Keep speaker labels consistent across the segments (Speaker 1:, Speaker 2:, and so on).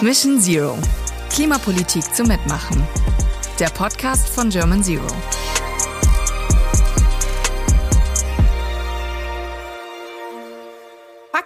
Speaker 1: Mission Zero. Klimapolitik zum Mitmachen. Der Podcast von German Zero.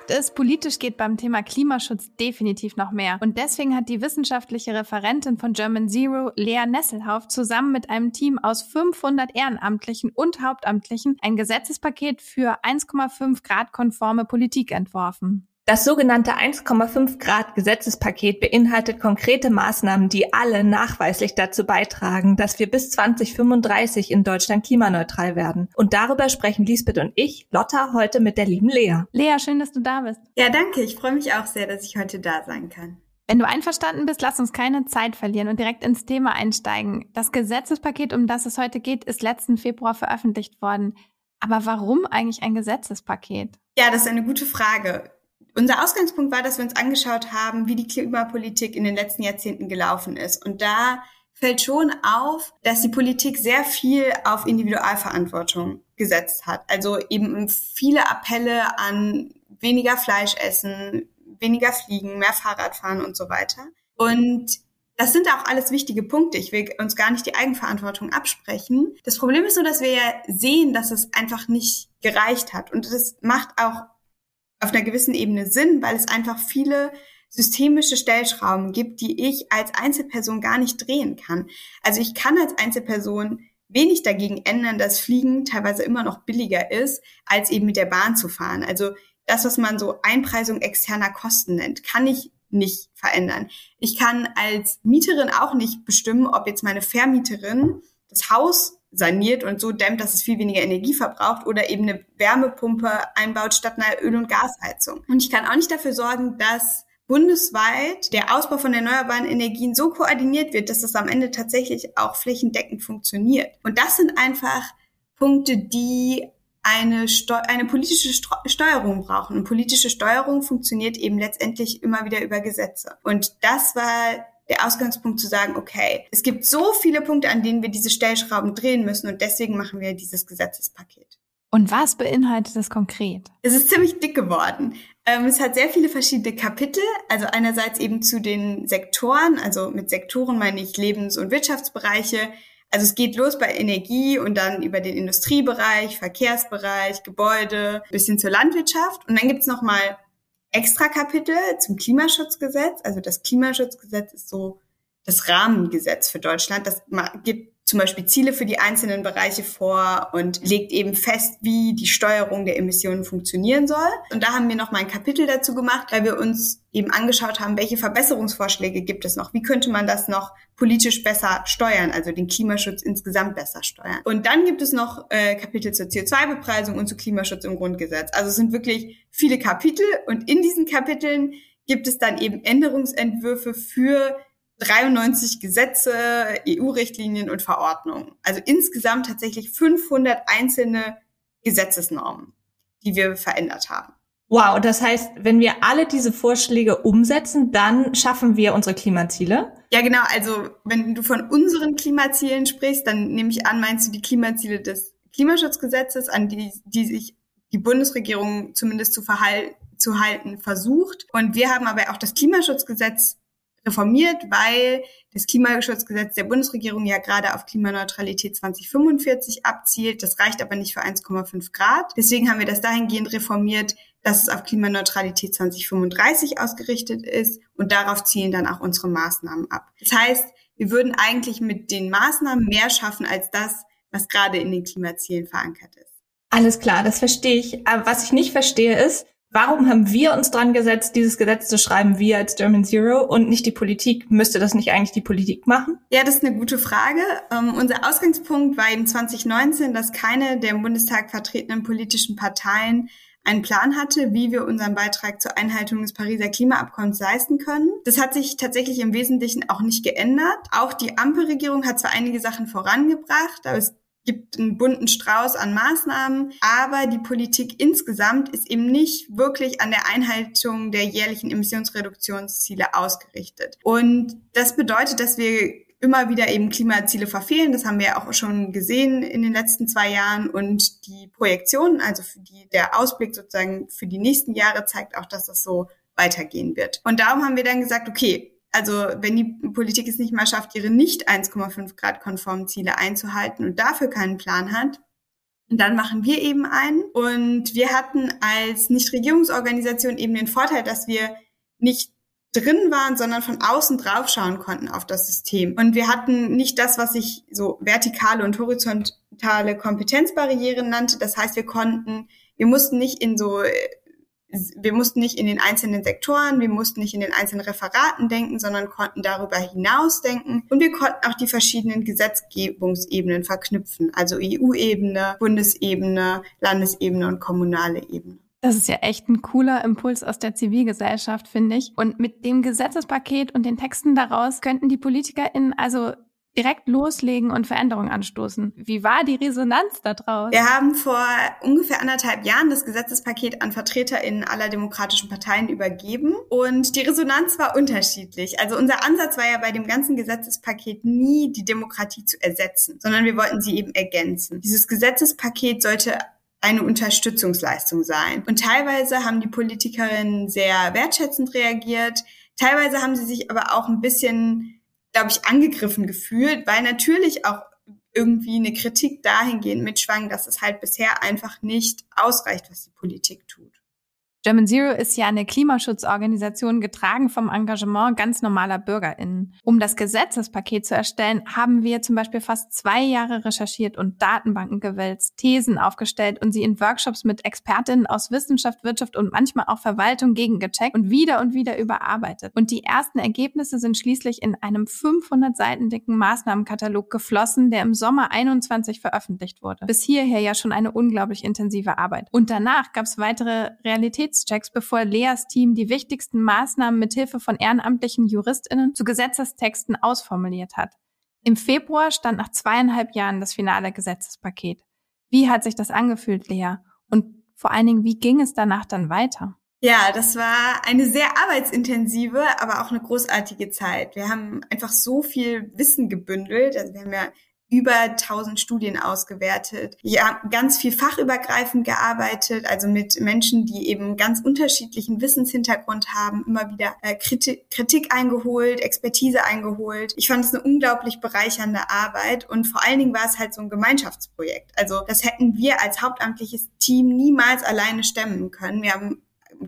Speaker 2: Fakt ist, politisch geht beim Thema Klimaschutz definitiv noch mehr. Und deswegen hat die wissenschaftliche Referentin von German Zero, Lea Nesselhauf, zusammen mit einem Team aus 500 Ehrenamtlichen und Hauptamtlichen ein Gesetzespaket für 1,5 Grad konforme Politik entworfen.
Speaker 3: Das sogenannte 1,5 Grad Gesetzespaket beinhaltet konkrete Maßnahmen, die alle nachweislich dazu beitragen, dass wir bis 2035 in Deutschland klimaneutral werden. Und darüber sprechen Lisbeth und ich, Lotta, heute mit der lieben Lea.
Speaker 2: Lea, schön, dass du da bist.
Speaker 4: Ja, danke. Ich freue mich auch sehr, dass ich heute da sein kann.
Speaker 2: Wenn du einverstanden bist, lass uns keine Zeit verlieren und direkt ins Thema einsteigen. Das Gesetzespaket, um das es heute geht, ist letzten Februar veröffentlicht worden. Aber warum eigentlich ein Gesetzespaket?
Speaker 4: Ja, das ist eine gute Frage. Unser Ausgangspunkt war, dass wir uns angeschaut haben, wie die Klimapolitik in den letzten Jahrzehnten gelaufen ist. Und da fällt schon auf, dass die Politik sehr viel auf Individualverantwortung gesetzt hat. Also eben viele Appelle an weniger Fleisch essen, weniger fliegen, mehr Fahrrad fahren und so weiter. Und das sind auch alles wichtige Punkte. Ich will uns gar nicht die Eigenverantwortung absprechen. Das Problem ist nur, dass wir ja sehen, dass es einfach nicht gereicht hat. Und das macht auch auf einer gewissen Ebene Sinn, weil es einfach viele systemische Stellschrauben gibt, die ich als Einzelperson gar nicht drehen kann. Also ich kann als Einzelperson wenig dagegen ändern, dass Fliegen teilweise immer noch billiger ist, als eben mit der Bahn zu fahren. Also das, was man so Einpreisung externer Kosten nennt, kann ich nicht verändern. Ich kann als Mieterin auch nicht bestimmen, ob jetzt meine Vermieterin das Haus saniert und so dämmt, dass es viel weniger Energie verbraucht oder eben eine Wärmepumpe einbaut statt einer Öl- und Gasheizung. Und ich kann auch nicht dafür sorgen, dass bundesweit der Ausbau von erneuerbaren Energien so koordiniert wird, dass das am Ende tatsächlich auch flächendeckend funktioniert. Und das sind einfach Punkte, die eine, Steu eine politische Steu Steuerung brauchen. Und politische Steuerung funktioniert eben letztendlich immer wieder über Gesetze. Und das war der Ausgangspunkt zu sagen, okay, es gibt so viele Punkte, an denen wir diese Stellschrauben drehen müssen und deswegen machen wir dieses Gesetzespaket.
Speaker 2: Und was beinhaltet es konkret?
Speaker 4: Es ist ziemlich dick geworden. Ähm, es hat sehr viele verschiedene Kapitel. Also einerseits eben zu den Sektoren. Also mit Sektoren meine ich Lebens- und Wirtschaftsbereiche. Also es geht los bei Energie und dann über den Industriebereich, Verkehrsbereich, Gebäude, bis hin zur Landwirtschaft. Und dann gibt's noch mal extra Kapitel zum Klimaschutzgesetz. Also das Klimaschutzgesetz ist so das Rahmengesetz für Deutschland. Das gibt zum Beispiel Ziele für die einzelnen Bereiche vor und legt eben fest, wie die Steuerung der Emissionen funktionieren soll. Und da haben wir noch mal ein Kapitel dazu gemacht, weil wir uns eben angeschaut haben, welche Verbesserungsvorschläge gibt es noch? Wie könnte man das noch politisch besser steuern, also den Klimaschutz insgesamt besser steuern? Und dann gibt es noch äh, Kapitel zur CO2-Bepreisung und zu Klimaschutz im Grundgesetz. Also es sind wirklich viele Kapitel und in diesen Kapiteln gibt es dann eben Änderungsentwürfe für 93 Gesetze, EU-Richtlinien und Verordnungen. Also insgesamt tatsächlich 500 einzelne Gesetzesnormen, die wir verändert haben.
Speaker 3: Wow, das heißt, wenn wir alle diese Vorschläge umsetzen, dann schaffen wir unsere Klimaziele?
Speaker 4: Ja, genau. Also wenn du von unseren Klimazielen sprichst, dann nehme ich an, meinst du die Klimaziele des Klimaschutzgesetzes, an die, die sich die Bundesregierung zumindest zu, verhalten, zu halten versucht. Und wir haben aber auch das Klimaschutzgesetz reformiert, weil das Klimaschutzgesetz der Bundesregierung ja gerade auf Klimaneutralität 2045 abzielt. Das reicht aber nicht für 1,5 Grad. Deswegen haben wir das dahingehend reformiert, dass es auf Klimaneutralität 2035 ausgerichtet ist und darauf zielen dann auch unsere Maßnahmen ab. Das heißt, wir würden eigentlich mit den Maßnahmen mehr schaffen als das, was gerade in den Klimazielen verankert ist.
Speaker 3: Alles klar, das verstehe ich. Aber was ich nicht verstehe ist, Warum haben wir uns dran gesetzt, dieses Gesetz zu schreiben, wir als German Zero und nicht die Politik? Müsste das nicht eigentlich die Politik machen?
Speaker 4: Ja, das ist eine gute Frage. Ähm, unser Ausgangspunkt war eben 2019, dass keine der im Bundestag vertretenen politischen Parteien einen Plan hatte, wie wir unseren Beitrag zur Einhaltung des Pariser Klimaabkommens leisten können. Das hat sich tatsächlich im Wesentlichen auch nicht geändert. Auch die Ampelregierung hat zwar einige Sachen vorangebracht, aber es gibt einen bunten Strauß an Maßnahmen, aber die Politik insgesamt ist eben nicht wirklich an der Einhaltung der jährlichen Emissionsreduktionsziele ausgerichtet. Und das bedeutet, dass wir immer wieder eben Klimaziele verfehlen. Das haben wir auch schon gesehen in den letzten zwei Jahren. Und die Projektion, also für die, der Ausblick sozusagen für die nächsten Jahre zeigt auch, dass das so weitergehen wird. Und darum haben wir dann gesagt, okay, also wenn die Politik es nicht mal schafft, ihre nicht 1,5 Grad konformen Ziele einzuhalten und dafür keinen Plan hat, dann machen wir eben einen. Und wir hatten als Nichtregierungsorganisation eben den Vorteil, dass wir nicht drin waren, sondern von außen draufschauen konnten auf das System. Und wir hatten nicht das, was ich so vertikale und horizontale Kompetenzbarrieren nannte. Das heißt, wir konnten, wir mussten nicht in so wir mussten nicht in den einzelnen Sektoren, wir mussten nicht in den einzelnen Referaten denken, sondern konnten darüber hinaus denken. Und wir konnten auch die verschiedenen Gesetzgebungsebenen verknüpfen, also EU-Ebene, Bundesebene, Landesebene und kommunale Ebene.
Speaker 2: Das ist ja echt ein cooler Impuls aus der Zivilgesellschaft, finde ich. Und mit dem Gesetzespaket und den Texten daraus könnten die PolitikerInnen also direkt loslegen und Veränderungen anstoßen. Wie war die Resonanz da draus?
Speaker 4: Wir haben vor ungefähr anderthalb Jahren das Gesetzespaket an VertreterInnen aller demokratischen Parteien übergeben und die Resonanz war unterschiedlich. Also unser Ansatz war ja bei dem ganzen Gesetzespaket nie die Demokratie zu ersetzen, sondern wir wollten sie eben ergänzen. Dieses Gesetzespaket sollte eine Unterstützungsleistung sein. Und teilweise haben die Politikerinnen sehr wertschätzend reagiert. Teilweise haben sie sich aber auch ein bisschen glaube ich, angegriffen gefühlt, weil natürlich auch irgendwie eine Kritik dahingehend mitschwang, dass es halt bisher einfach nicht ausreicht, was die Politik tut.
Speaker 2: German Zero ist ja eine Klimaschutzorganisation, getragen vom Engagement ganz normaler BürgerInnen. Um das Gesetzespaket zu erstellen, haben wir zum Beispiel fast zwei Jahre recherchiert und Datenbanken gewälzt, Thesen aufgestellt und sie in Workshops mit ExpertInnen aus Wissenschaft, Wirtschaft und manchmal auch Verwaltung gegengecheckt und wieder und wieder überarbeitet. Und die ersten Ergebnisse sind schließlich in einem 500 Seiten dicken Maßnahmenkatalog geflossen, der im Sommer 21 veröffentlicht wurde. Bis hierher ja schon eine unglaublich intensive Arbeit. Und danach gab es weitere Realitäten Realitätschecks, bevor Leas Team die wichtigsten Maßnahmen mithilfe von ehrenamtlichen JuristInnen zu Gesetzestexten ausformuliert hat. Im Februar stand nach zweieinhalb Jahren das finale Gesetzespaket. Wie hat sich das angefühlt, Lea? Und vor allen Dingen, wie ging es danach dann weiter?
Speaker 4: Ja, das war eine sehr arbeitsintensive, aber auch eine großartige Zeit. Wir haben einfach so viel Wissen gebündelt. Also wir haben ja über 1000 Studien ausgewertet. Ja, ganz viel fachübergreifend gearbeitet, also mit Menschen, die eben ganz unterschiedlichen Wissenshintergrund haben, immer wieder äh, Kritik, Kritik eingeholt, Expertise eingeholt. Ich fand es eine unglaublich bereichernde Arbeit und vor allen Dingen war es halt so ein Gemeinschaftsprojekt. Also das hätten wir als hauptamtliches Team niemals alleine stemmen können. Wir haben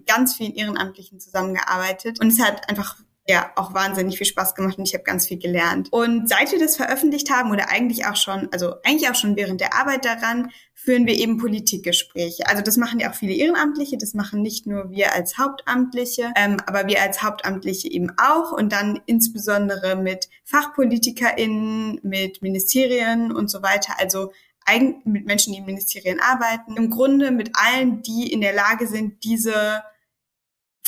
Speaker 4: ganz vielen Ehrenamtlichen zusammengearbeitet und es hat einfach ja auch wahnsinnig viel Spaß gemacht und ich habe ganz viel gelernt. Und seit wir das veröffentlicht haben oder eigentlich auch schon, also eigentlich auch schon während der Arbeit daran, führen wir eben Politikgespräche. Also das machen ja auch viele Ehrenamtliche, das machen nicht nur wir als Hauptamtliche, ähm, aber wir als Hauptamtliche eben auch und dann insbesondere mit FachpolitikerInnen, mit Ministerien und so weiter. Also mit Menschen, die in Ministerien arbeiten. Im Grunde mit allen, die in der Lage sind, diese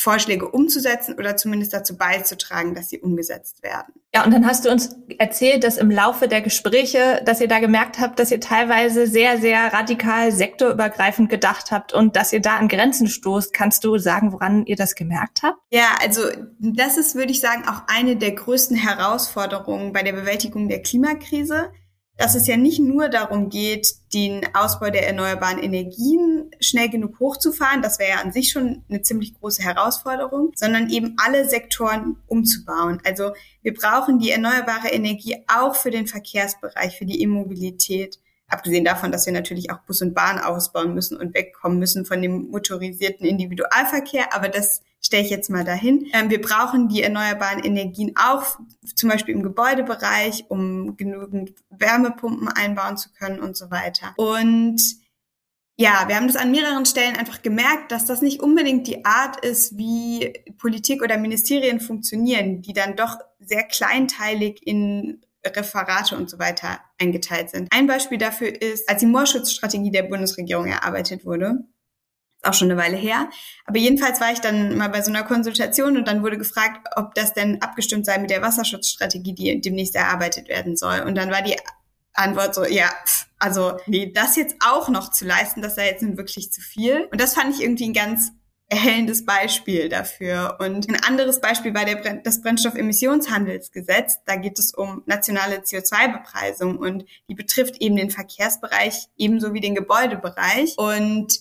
Speaker 4: Vorschläge umzusetzen oder zumindest dazu beizutragen, dass sie umgesetzt werden.
Speaker 3: Ja, und dann hast du uns erzählt, dass im Laufe der Gespräche, dass ihr da gemerkt habt, dass ihr teilweise sehr, sehr radikal sektorübergreifend gedacht habt und dass ihr da an Grenzen stoßt. Kannst du sagen, woran ihr das gemerkt habt?
Speaker 4: Ja, also das ist, würde ich sagen, auch eine der größten Herausforderungen bei der Bewältigung der Klimakrise dass es ja nicht nur darum geht, den Ausbau der erneuerbaren Energien schnell genug hochzufahren, das wäre ja an sich schon eine ziemlich große Herausforderung, sondern eben alle Sektoren umzubauen. Also wir brauchen die erneuerbare Energie auch für den Verkehrsbereich, für die Immobilität. Abgesehen davon, dass wir natürlich auch Bus und Bahn ausbauen müssen und wegkommen müssen von dem motorisierten Individualverkehr, aber das stelle ich jetzt mal dahin. Ähm, wir brauchen die erneuerbaren Energien auch, zum Beispiel im Gebäudebereich, um genügend Wärmepumpen einbauen zu können und so weiter. Und ja, wir haben das an mehreren Stellen einfach gemerkt, dass das nicht unbedingt die Art ist, wie Politik oder Ministerien funktionieren, die dann doch sehr kleinteilig in Referate und so weiter eingeteilt sind. Ein Beispiel dafür ist, als die Moorschutzstrategie der Bundesregierung erarbeitet wurde, auch schon eine Weile her. Aber jedenfalls war ich dann mal bei so einer Konsultation und dann wurde gefragt, ob das denn abgestimmt sei mit der Wasserschutzstrategie, die demnächst erarbeitet werden soll. Und dann war die Antwort so, ja, also nee, das jetzt auch noch zu leisten, das sei jetzt nun wirklich zu viel. Und das fand ich irgendwie ein ganz erhellendes Beispiel dafür. Und ein anderes Beispiel war der, das Brennstoffemissionshandelsgesetz. Da geht es um nationale CO2-Bepreisung und die betrifft eben den Verkehrsbereich ebenso wie den Gebäudebereich. Und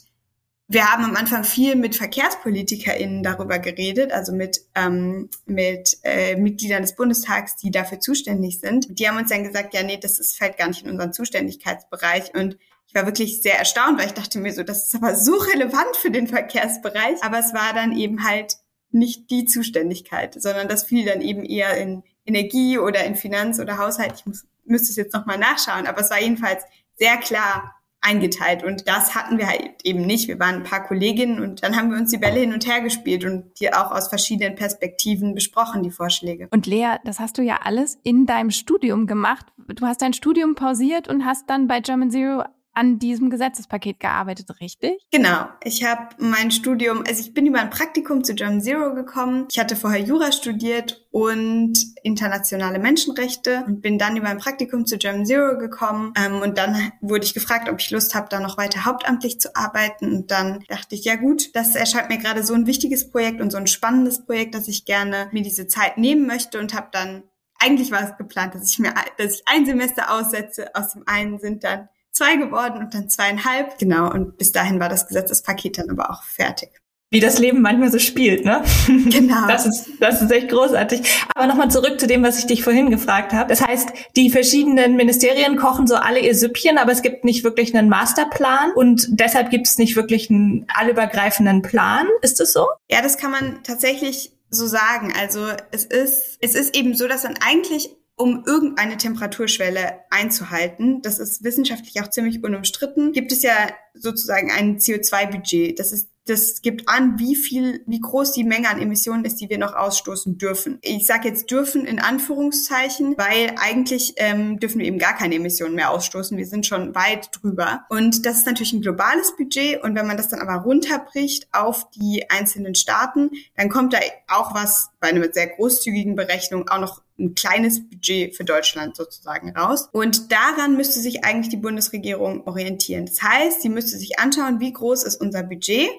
Speaker 4: wir haben am Anfang viel mit VerkehrspolitikerInnen darüber geredet, also mit, ähm, mit äh, Mitgliedern des Bundestags, die dafür zuständig sind. Die haben uns dann gesagt, ja, nee, das ist, fällt gar nicht in unseren Zuständigkeitsbereich. Und ich war wirklich sehr erstaunt, weil ich dachte mir so, das ist aber so relevant für den Verkehrsbereich. Aber es war dann eben halt nicht die Zuständigkeit, sondern das fiel dann eben eher in Energie oder in Finanz oder Haushalt. Ich muss, müsste es jetzt nochmal nachschauen, aber es war jedenfalls sehr klar eingeteilt. Und das hatten wir halt eben nicht. Wir waren ein paar Kolleginnen und dann haben wir uns die Bälle hin und her gespielt und die auch aus verschiedenen Perspektiven besprochen, die Vorschläge.
Speaker 2: Und Lea, das hast du ja alles in deinem Studium gemacht. Du hast dein Studium pausiert und hast dann bei German Zero an diesem Gesetzespaket gearbeitet, richtig?
Speaker 4: Genau. Ich habe mein Studium, also ich bin über ein Praktikum zu German Zero gekommen. Ich hatte vorher Jura studiert und internationale Menschenrechte und bin dann über ein Praktikum zu German Zero gekommen. Ähm, und dann wurde ich gefragt, ob ich Lust habe, da noch weiter hauptamtlich zu arbeiten. Und dann dachte ich, ja gut, das erscheint mir gerade so ein wichtiges Projekt und so ein spannendes Projekt, dass ich gerne mir diese Zeit nehmen möchte und habe dann eigentlich war es geplant, dass ich mir, dass ich ein Semester aussetze. Aus dem einen sind dann zwei geworden und dann zweieinhalb. Genau, und bis dahin war das Gesetzespaket dann aber auch fertig.
Speaker 3: Wie das Leben manchmal so spielt, ne?
Speaker 4: Genau.
Speaker 3: Das ist, das ist echt großartig. Aber nochmal zurück zu dem, was ich dich vorhin gefragt habe. Das heißt, die verschiedenen Ministerien kochen so alle ihr Süppchen, aber es gibt nicht wirklich einen Masterplan und deshalb gibt es nicht wirklich einen allübergreifenden Plan. Ist das so?
Speaker 4: Ja, das kann man tatsächlich so sagen. Also es ist, es ist eben so, dass dann eigentlich um irgendeine Temperaturschwelle einzuhalten, das ist wissenschaftlich auch ziemlich unumstritten, gibt es ja sozusagen ein CO2-Budget. Das ist das gibt an, wie viel, wie groß die Menge an Emissionen ist, die wir noch ausstoßen dürfen. Ich sage jetzt dürfen in Anführungszeichen, weil eigentlich ähm, dürfen wir eben gar keine Emissionen mehr ausstoßen. Wir sind schon weit drüber. Und das ist natürlich ein globales Budget. Und wenn man das dann aber runterbricht auf die einzelnen Staaten, dann kommt da auch was bei einer sehr großzügigen Berechnung auch noch ein kleines Budget für Deutschland sozusagen raus. Und daran müsste sich eigentlich die Bundesregierung orientieren. Das heißt, sie müsste sich anschauen, wie groß ist unser Budget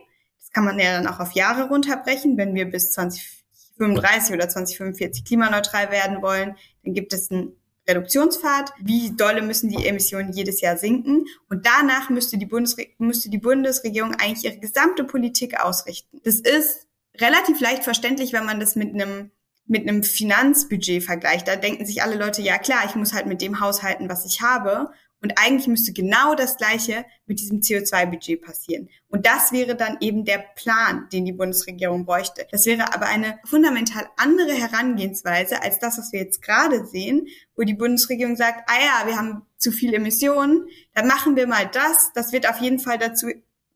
Speaker 4: kann man ja dann auch auf Jahre runterbrechen. Wenn wir bis 2035 oder 2045 klimaneutral werden wollen, dann gibt es einen Reduktionspfad. Wie dolle müssen die Emissionen jedes Jahr sinken? Und danach müsste die, Bundesre müsste die Bundesregierung eigentlich ihre gesamte Politik ausrichten. Das ist relativ leicht verständlich, wenn man das mit einem mit einem Finanzbudget vergleicht. Da denken sich alle Leute, ja klar, ich muss halt mit dem haushalten, was ich habe. Und eigentlich müsste genau das Gleiche mit diesem CO2-Budget passieren. Und das wäre dann eben der Plan, den die Bundesregierung bräuchte. Das wäre aber eine fundamental andere Herangehensweise als das, was wir jetzt gerade sehen, wo die Bundesregierung sagt, ah ja, wir haben zu viel Emissionen, dann machen wir mal das. Das wird auf jeden Fall dazu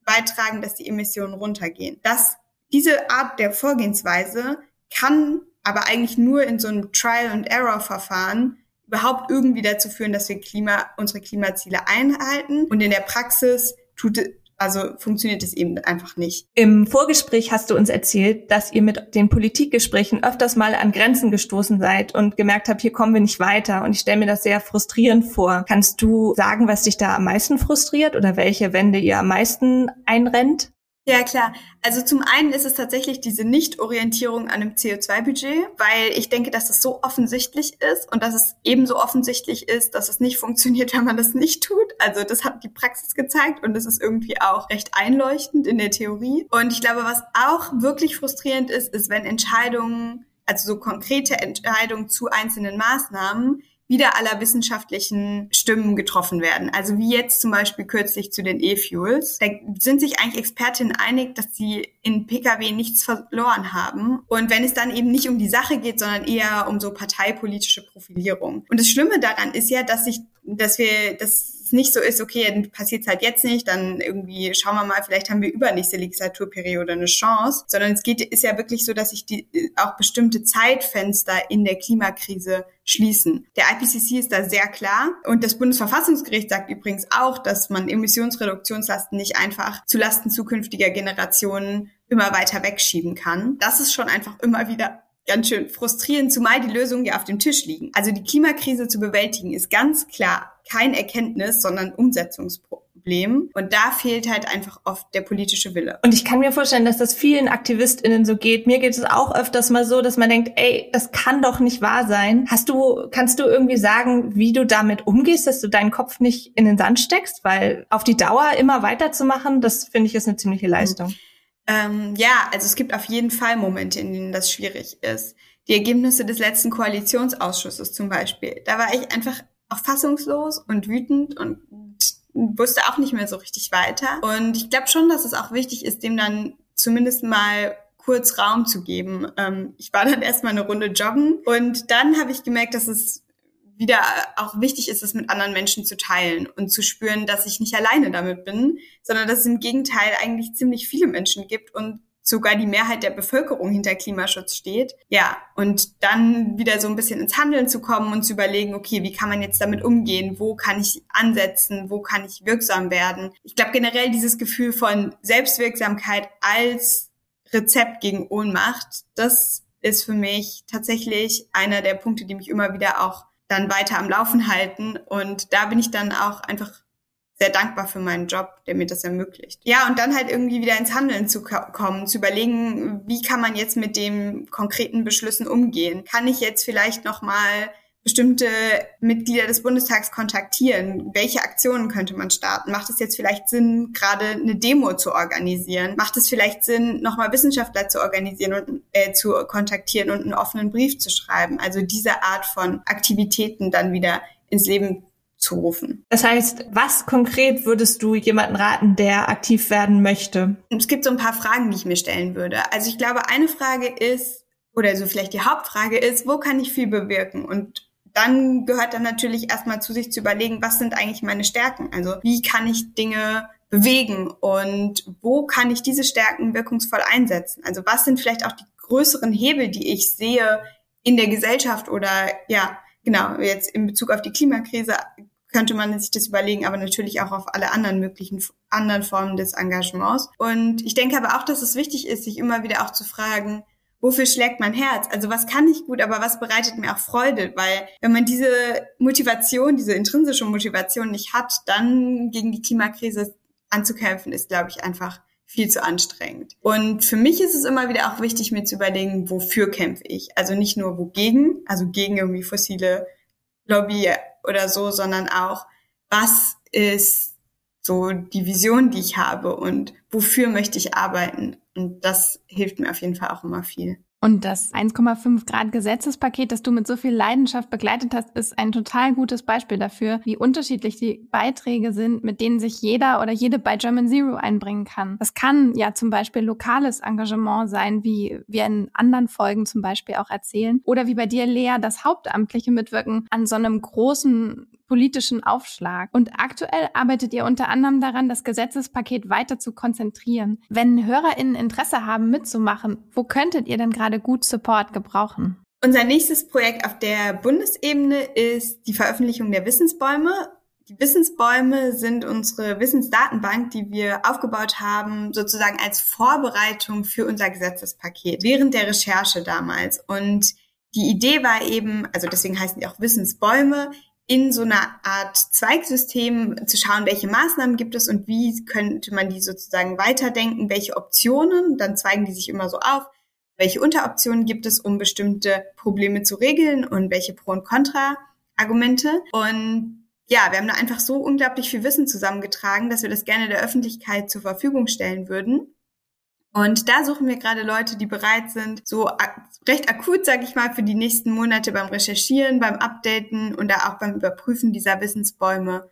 Speaker 4: beitragen, dass die Emissionen runtergehen. Das, diese Art der Vorgehensweise kann aber eigentlich nur in so einem Trial-and-Error-Verfahren überhaupt irgendwie dazu führen, dass wir Klima, unsere Klimaziele einhalten. Und in der Praxis tut also funktioniert es eben einfach nicht.
Speaker 3: Im Vorgespräch hast du uns erzählt, dass ihr mit den Politikgesprächen öfters mal an Grenzen gestoßen seid und gemerkt habt, hier kommen wir nicht weiter. Und ich stelle mir das sehr frustrierend vor. Kannst du sagen, was dich da am meisten frustriert oder welche Wände ihr am meisten einrennt?
Speaker 4: Ja, klar. Also zum einen ist es tatsächlich diese Nicht-Orientierung an einem CO2-Budget, weil ich denke, dass es so offensichtlich ist und dass es ebenso offensichtlich ist, dass es nicht funktioniert, wenn man das nicht tut. Also das hat die Praxis gezeigt und das ist irgendwie auch recht einleuchtend in der Theorie. Und ich glaube, was auch wirklich frustrierend ist, ist, wenn Entscheidungen, also so konkrete Entscheidungen zu einzelnen Maßnahmen wieder aller wissenschaftlichen Stimmen getroffen werden. Also wie jetzt zum Beispiel kürzlich zu den E-Fuels. Da sind sich eigentlich Expertinnen einig, dass sie in Pkw nichts verloren haben. Und wenn es dann eben nicht um die Sache geht, sondern eher um so parteipolitische Profilierung. Und das Schlimme daran ist ja, dass sich, dass wir, dass es nicht so ist, okay, dann passiert es halt jetzt nicht, dann irgendwie schauen wir mal, vielleicht haben wir übernächste Legislaturperiode eine Chance, sondern es geht, ist ja wirklich so, dass sich die, auch bestimmte Zeitfenster in der Klimakrise schließen. Der IPCC ist da sehr klar und das Bundesverfassungsgericht sagt übrigens auch, dass man Emissionsreduktionslasten nicht einfach zulasten zukünftiger Generationen immer weiter wegschieben kann. Das ist schon einfach immer wieder ganz schön frustrierend, zumal die Lösungen ja auf dem Tisch liegen. Also die Klimakrise zu bewältigen ist ganz klar kein Erkenntnis, sondern Umsetzungsproblem. Problem. Und da fehlt halt einfach oft der politische Wille.
Speaker 3: Und ich kann mir vorstellen, dass das vielen AktivistInnen so geht. Mir geht es auch öfters mal so, dass man denkt, ey, das kann doch nicht wahr sein. Hast du, kannst du irgendwie sagen, wie du damit umgehst, dass du deinen Kopf nicht in den Sand steckst? Weil auf die Dauer immer weiterzumachen, das finde ich ist eine ziemliche Leistung.
Speaker 4: Ähm, ja, also es gibt auf jeden Fall Momente, in denen das schwierig ist. Die Ergebnisse des letzten Koalitionsausschusses zum Beispiel. Da war ich einfach auch fassungslos und wütend und wusste auch nicht mehr so richtig weiter. Und ich glaube schon, dass es auch wichtig ist, dem dann zumindest mal kurz Raum zu geben. Ähm, ich war dann erstmal eine Runde joggen und dann habe ich gemerkt, dass es wieder auch wichtig ist, es mit anderen Menschen zu teilen und zu spüren, dass ich nicht alleine damit bin, sondern dass es im Gegenteil eigentlich ziemlich viele Menschen gibt und sogar die Mehrheit der Bevölkerung hinter Klimaschutz steht. Ja, und dann wieder so ein bisschen ins Handeln zu kommen und zu überlegen, okay, wie kann man jetzt damit umgehen? Wo kann ich ansetzen? Wo kann ich wirksam werden? Ich glaube generell dieses Gefühl von Selbstwirksamkeit als Rezept gegen Ohnmacht, das ist für mich tatsächlich einer der Punkte, die mich immer wieder auch dann weiter am Laufen halten. Und da bin ich dann auch einfach sehr dankbar für meinen Job, der mir das ermöglicht. Ja, und dann halt irgendwie wieder ins Handeln zu kommen, zu überlegen, wie kann man jetzt mit den konkreten Beschlüssen umgehen? Kann ich jetzt vielleicht noch mal bestimmte Mitglieder des Bundestags kontaktieren? Welche Aktionen könnte man starten? Macht es jetzt vielleicht Sinn, gerade eine Demo zu organisieren? Macht es vielleicht Sinn, nochmal Wissenschaftler zu organisieren und äh, zu kontaktieren und einen offenen Brief zu schreiben? Also diese Art von Aktivitäten dann wieder ins Leben zu rufen.
Speaker 3: Das heißt, was konkret würdest du jemanden raten, der aktiv werden möchte?
Speaker 4: Es gibt so ein paar Fragen, die ich mir stellen würde. Also ich glaube, eine Frage ist, oder so vielleicht die Hauptfrage ist, wo kann ich viel bewirken? Und dann gehört dann natürlich erstmal zu sich zu überlegen, was sind eigentlich meine Stärken? Also wie kann ich Dinge bewegen und wo kann ich diese Stärken wirkungsvoll einsetzen? Also was sind vielleicht auch die größeren Hebel, die ich sehe in der Gesellschaft oder ja, genau, jetzt in Bezug auf die Klimakrise könnte man sich das überlegen, aber natürlich auch auf alle anderen möglichen anderen Formen des Engagements. Und ich denke aber auch, dass es wichtig ist, sich immer wieder auch zu fragen, wofür schlägt mein Herz? Also was kann ich gut, aber was bereitet mir auch Freude? Weil wenn man diese Motivation, diese intrinsische Motivation nicht hat, dann gegen die Klimakrise anzukämpfen, ist, glaube ich, einfach viel zu anstrengend. Und für mich ist es immer wieder auch wichtig, mir zu überlegen, wofür kämpfe ich? Also nicht nur wogegen, also gegen irgendwie fossile Lobby oder so, sondern auch, was ist so die Vision, die ich habe und wofür möchte ich arbeiten? Und das hilft mir auf jeden Fall auch immer viel.
Speaker 2: Und das 1,5 Grad Gesetzespaket, das du mit so viel Leidenschaft begleitet hast, ist ein total gutes Beispiel dafür, wie unterschiedlich die Beiträge sind, mit denen sich jeder oder jede bei German Zero einbringen kann. Das kann ja zum Beispiel lokales Engagement sein, wie wir in anderen Folgen zum Beispiel auch erzählen. Oder wie bei dir, Lea, das hauptamtliche Mitwirken an so einem großen politischen Aufschlag. Und aktuell arbeitet ihr unter anderem daran, das Gesetzespaket weiter zu konzentrieren. Wenn HörerInnen Interesse haben, mitzumachen, wo könntet ihr denn gerade gut Support gebrauchen?
Speaker 4: Unser nächstes Projekt auf der Bundesebene ist die Veröffentlichung der Wissensbäume. Die Wissensbäume sind unsere Wissensdatenbank, die wir aufgebaut haben, sozusagen als Vorbereitung für unser Gesetzespaket während der Recherche damals. Und die Idee war eben, also deswegen heißen die auch Wissensbäume, in so einer Art Zweigsystem zu schauen, welche Maßnahmen gibt es und wie könnte man die sozusagen weiterdenken, welche Optionen, dann zeigen die sich immer so auf, welche Unteroptionen gibt es, um bestimmte Probleme zu regeln und welche Pro- und Kontra-Argumente. Und ja, wir haben da einfach so unglaublich viel Wissen zusammengetragen, dass wir das gerne der Öffentlichkeit zur Verfügung stellen würden. Und da suchen wir gerade Leute, die bereit sind, so recht akut, sage ich mal, für die nächsten Monate beim Recherchieren, beim Updaten und da auch beim Überprüfen dieser Wissensbäume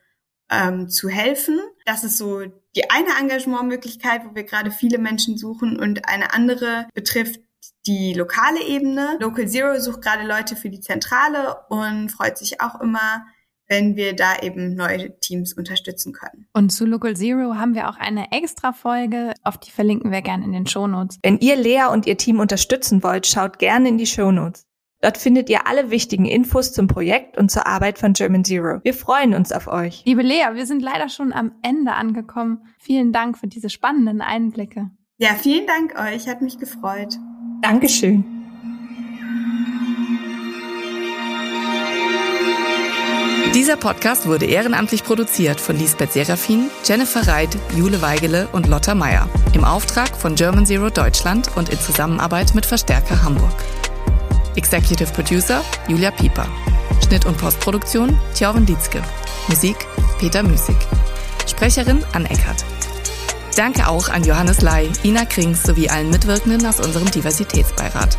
Speaker 4: ähm, zu helfen. Das ist so die eine Engagementmöglichkeit, wo wir gerade viele Menschen suchen und eine andere betrifft die lokale Ebene. Local Zero sucht gerade Leute für die Zentrale und freut sich auch immer, wenn wir da eben neue Teams unterstützen können.
Speaker 2: Und zu Local Zero haben wir auch eine extra Folge, auf die verlinken wir gerne in den Shownotes.
Speaker 3: Wenn ihr Lea und ihr Team unterstützen wollt, schaut gerne in die Shownotes. Dort findet ihr alle wichtigen Infos zum Projekt und zur Arbeit von German Zero. Wir freuen uns auf euch.
Speaker 2: Liebe Lea, wir sind leider schon am Ende angekommen. Vielen Dank für diese spannenden Einblicke.
Speaker 4: Ja, vielen Dank euch, hat mich gefreut.
Speaker 3: Dankeschön.
Speaker 1: Dieser Podcast wurde ehrenamtlich produziert von Lisbeth Serafin, Jennifer Reit, Jule Weigele und Lotta Meyer im Auftrag von German Zero Deutschland und in Zusammenarbeit mit Verstärker Hamburg. Executive Producer Julia Pieper. Schnitt und Postproduktion Tjauven Dietzke. Musik Peter Müßig. Sprecherin Ann Eckert. Danke auch an Johannes Lai, Ina Krings sowie allen Mitwirkenden aus unserem Diversitätsbeirat.